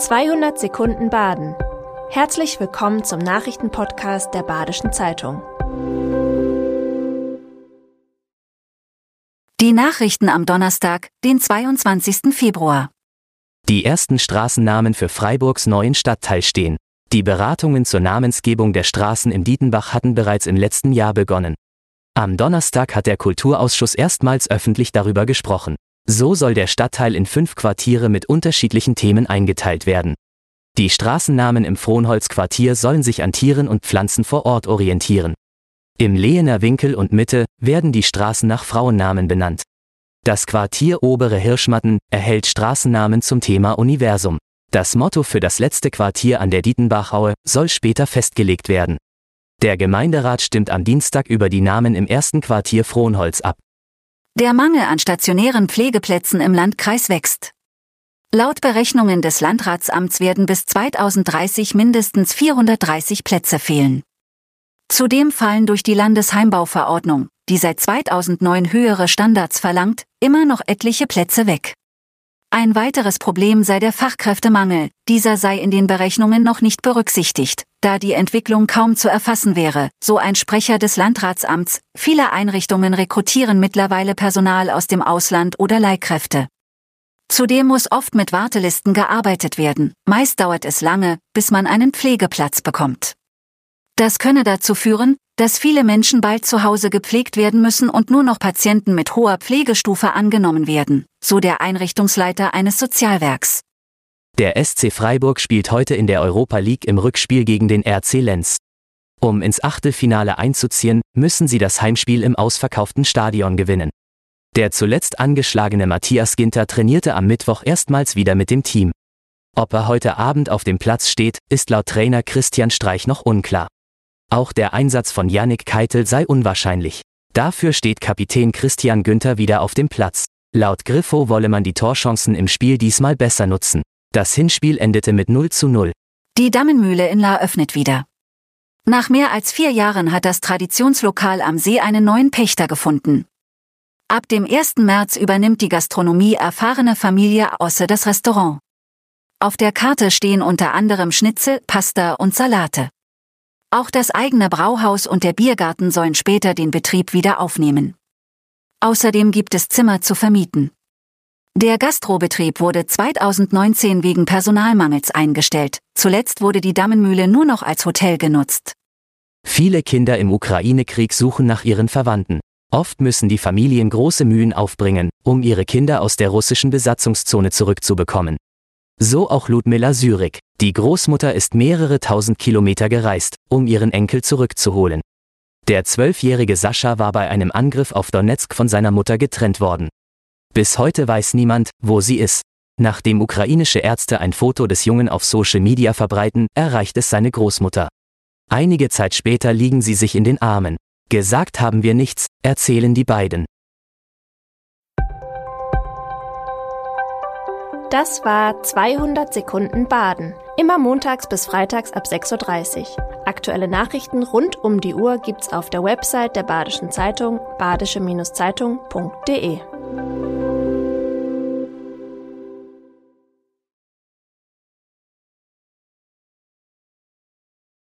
200 Sekunden Baden. Herzlich willkommen zum Nachrichtenpodcast der Badischen Zeitung. Die Nachrichten am Donnerstag, den 22. Februar. Die ersten Straßennamen für Freiburgs neuen Stadtteil stehen. Die Beratungen zur Namensgebung der Straßen im Dietenbach hatten bereits im letzten Jahr begonnen. Am Donnerstag hat der Kulturausschuss erstmals öffentlich darüber gesprochen. So soll der Stadtteil in fünf Quartiere mit unterschiedlichen Themen eingeteilt werden. Die Straßennamen im Frohnholz-Quartier sollen sich an Tieren und Pflanzen vor Ort orientieren. Im Lehener Winkel und Mitte werden die Straßen nach Frauennamen benannt. Das Quartier Obere Hirschmatten erhält Straßennamen zum Thema Universum. Das Motto für das letzte Quartier an der Dietenbachaue soll später festgelegt werden. Der Gemeinderat stimmt am Dienstag über die Namen im ersten Quartier Frohnholz ab. Der Mangel an stationären Pflegeplätzen im Landkreis wächst. Laut Berechnungen des Landratsamts werden bis 2030 mindestens 430 Plätze fehlen. Zudem fallen durch die Landesheimbauverordnung, die seit 2009 höhere Standards verlangt, immer noch etliche Plätze weg. Ein weiteres Problem sei der Fachkräftemangel, dieser sei in den Berechnungen noch nicht berücksichtigt, da die Entwicklung kaum zu erfassen wäre, so ein Sprecher des Landratsamts, viele Einrichtungen rekrutieren mittlerweile Personal aus dem Ausland oder Leihkräfte. Zudem muss oft mit Wartelisten gearbeitet werden, meist dauert es lange, bis man einen Pflegeplatz bekommt. Das könne dazu führen, dass viele Menschen bald zu Hause gepflegt werden müssen und nur noch Patienten mit hoher Pflegestufe angenommen werden, so der Einrichtungsleiter eines Sozialwerks. Der SC Freiburg spielt heute in der Europa League im Rückspiel gegen den RC Lenz. Um ins Achtelfinale einzuziehen, müssen sie das Heimspiel im ausverkauften Stadion gewinnen. Der zuletzt angeschlagene Matthias Ginter trainierte am Mittwoch erstmals wieder mit dem Team. Ob er heute Abend auf dem Platz steht, ist laut Trainer Christian Streich noch unklar. Auch der Einsatz von Yannick Keitel sei unwahrscheinlich. Dafür steht Kapitän Christian Günther wieder auf dem Platz. Laut Griffo wolle man die Torchancen im Spiel diesmal besser nutzen. Das Hinspiel endete mit 0 zu 0. Die Dammenmühle in La öffnet wieder. Nach mehr als vier Jahren hat das Traditionslokal am See einen neuen Pächter gefunden. Ab dem 1. März übernimmt die Gastronomie erfahrene Familie Osse das Restaurant. Auf der Karte stehen unter anderem Schnitzel, Pasta und Salate. Auch das eigene Brauhaus und der Biergarten sollen später den Betrieb wieder aufnehmen. Außerdem gibt es Zimmer zu vermieten. Der Gastrobetrieb wurde 2019 wegen Personalmangels eingestellt. Zuletzt wurde die Dammenmühle nur noch als Hotel genutzt. Viele Kinder im Ukraine-Krieg suchen nach ihren Verwandten. Oft müssen die Familien große Mühen aufbringen, um ihre Kinder aus der russischen Besatzungszone zurückzubekommen. So auch Ludmilla Syrik. Die Großmutter ist mehrere tausend Kilometer gereist, um ihren Enkel zurückzuholen. Der zwölfjährige Sascha war bei einem Angriff auf Donetsk von seiner Mutter getrennt worden. Bis heute weiß niemand, wo sie ist. Nachdem ukrainische Ärzte ein Foto des Jungen auf Social Media verbreiten, erreicht es seine Großmutter. Einige Zeit später liegen sie sich in den Armen. Gesagt haben wir nichts, erzählen die beiden. Das war 200 Sekunden Baden. Immer montags bis freitags ab 6.30 Uhr. Aktuelle Nachrichten rund um die Uhr gibt's auf der Website der Badischen Zeitung badische-zeitung.de.